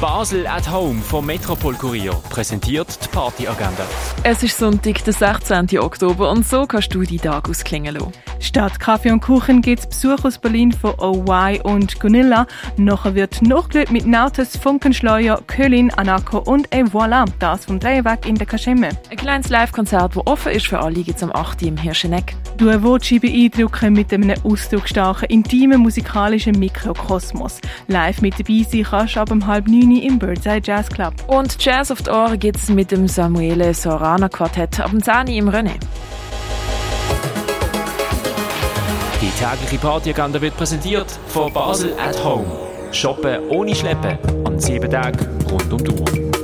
Basel at Home vom Metropol Kurier präsentiert die Partyagenda. Es ist Sonntag, der 16. Oktober und so kannst du die Tag ausklingen lassen. Statt Kaffee und Kuchen gibt es Besuch aus Berlin von OY und Gunilla. Nachher wird nachgelöst mit Nautes, Funkenschleuer, Kölin, Anako und et voilà, das vom Drehweg in der Kaschemme. Ein kleines Live-Konzert, das offen ist für alle, gibt es am 8. im Hirscheneck. Du willst beeindrucken mit einem ausdrucksstarken, intimen musikalischen Mikrokosmos. Live mit dabei sein kannst du ab um halb neun im Birdseye Jazz Club. Und Jazz auf die Ohren gibt es mit dem Samuele Sorana Quartett ab dem 10. im René. Die tägliche Partyagenda wird präsentiert von Basel at Home. Shoppen ohne Schleppen an sieben Tagen rund um die Uhr.